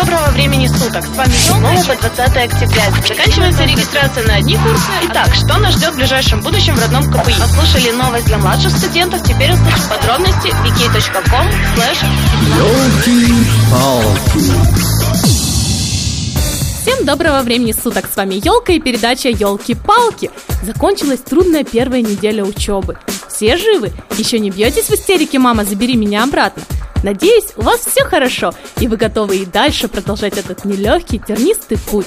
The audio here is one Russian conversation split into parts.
доброго времени суток. С вами 7 по 20 октября. Заканчивается регистрация на одни курсы. Итак, что нас ждет в ближайшем будущем в родном КПИ? Послушали новость для младших студентов, теперь услышим подробности wiki.com slash Всем доброго времени суток! С вами Елка и передача Елки-палки. Закончилась трудная первая неделя учебы. Все живы? Еще не бьетесь в истерике, мама, забери меня обратно. Надеюсь, у вас все хорошо, и вы готовы и дальше продолжать этот нелегкий, тернистый путь.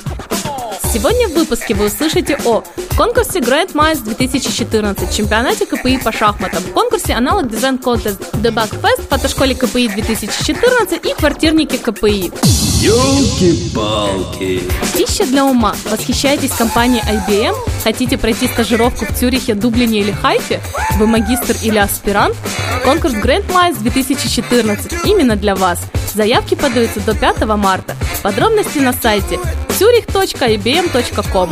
Сегодня в выпуске вы услышите о конкурсе Grand Minds 2014, чемпионате КПИ по шахматам, конкурсе аналог дизайн контест The Bug Fest, фотошколе КПИ 2014 и квартирнике КПИ. Ёлки-палки. Пища для ума. Восхищаетесь компанией IBM? Хотите пройти стажировку в Цюрихе, Дублине или Хайфе? Вы магистр или аспирант? Конкурс Grand Minds 2014 именно для вас. Заявки подаются до 5 марта. Подробности на сайте zurich.ibm.com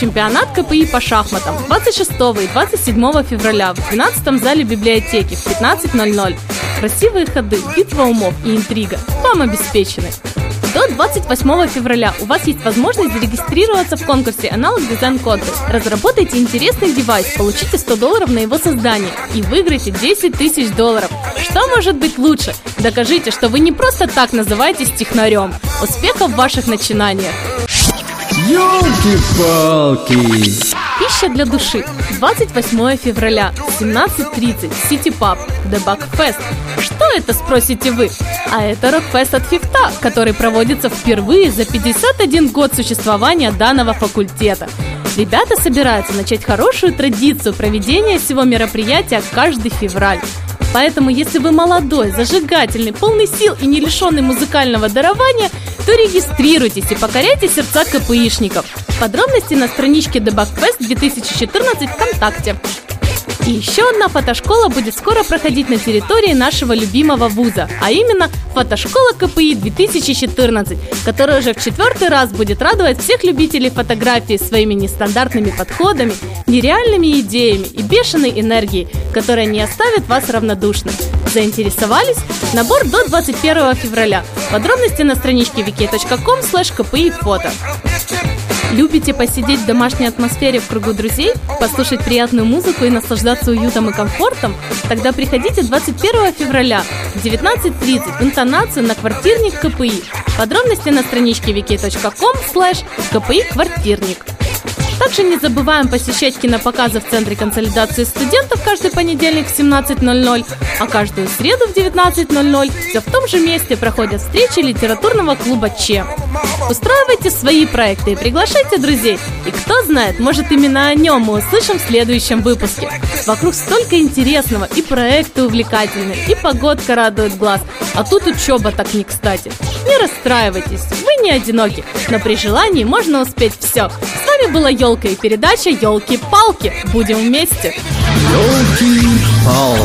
Чемпионат КПИ по шахматам 26 и 27 февраля в 12 зале библиотеки в 15.00. Красивые ходы, битва умов и интрига вам обеспечены. До 28 февраля у вас есть возможность зарегистрироваться в конкурсе Аналог Дизайн Contest. Разработайте интересный девайс, получите 100 долларов на его создание и выиграйте 10 тысяч долларов. Что может быть лучше? Докажите, что вы не просто так называетесь технарем. Успехов в ваших начинаниях! Ёлки-палки. Пища для души. 28 февраля, 17.30, Сити Паб, The Bug Fest. Что это, спросите вы? А это рок-фест от Фифта, который проводится впервые за 51 год существования данного факультета. Ребята собираются начать хорошую традицию проведения всего мероприятия каждый февраль. Поэтому, если вы молодой, зажигательный, полный сил и не лишенный музыкального дарования, то регистрируйтесь и покоряйте сердца КПИшников. Подробности на страничке Debug 2014 ВКонтакте. И еще одна фотошкола будет скоро проходить на территории нашего любимого вуза, а именно фотошкола КПИ 2014, которая уже в четвертый раз будет радовать всех любителей фотографии своими нестандартными подходами, нереальными идеями и бешеной энергией, которая не оставит вас равнодушным. Заинтересовались? Набор до 21 февраля. Подробности на страничке wiki.com kpi фото. Любите посидеть в домашней атмосфере в кругу друзей, послушать приятную музыку и наслаждаться уютом и комфортом? Тогда приходите 21 февраля в 19.30 в интонацию на квартирник КПИ. Подробности на страничке wiki.com slash КПИ квартирник. Также не забываем посещать кинопоказы в Центре консолидации студентов каждый понедельник в 17.00, а каждую среду в 19.00 все в том же месте проходят встречи литературного клуба ЧЕ. Устраивайте свои проекты и приглашайте друзей. И кто знает, может именно о нем мы услышим в следующем выпуске. Вокруг столько интересного, и проекты увлекательные, и погодка радует глаз. А тут учеба так не кстати. Не расстраивайтесь, вы не одиноки, но при желании можно успеть все. С вами была Елка и передача Елки-палки. Будем вместе. Ёлки-палки.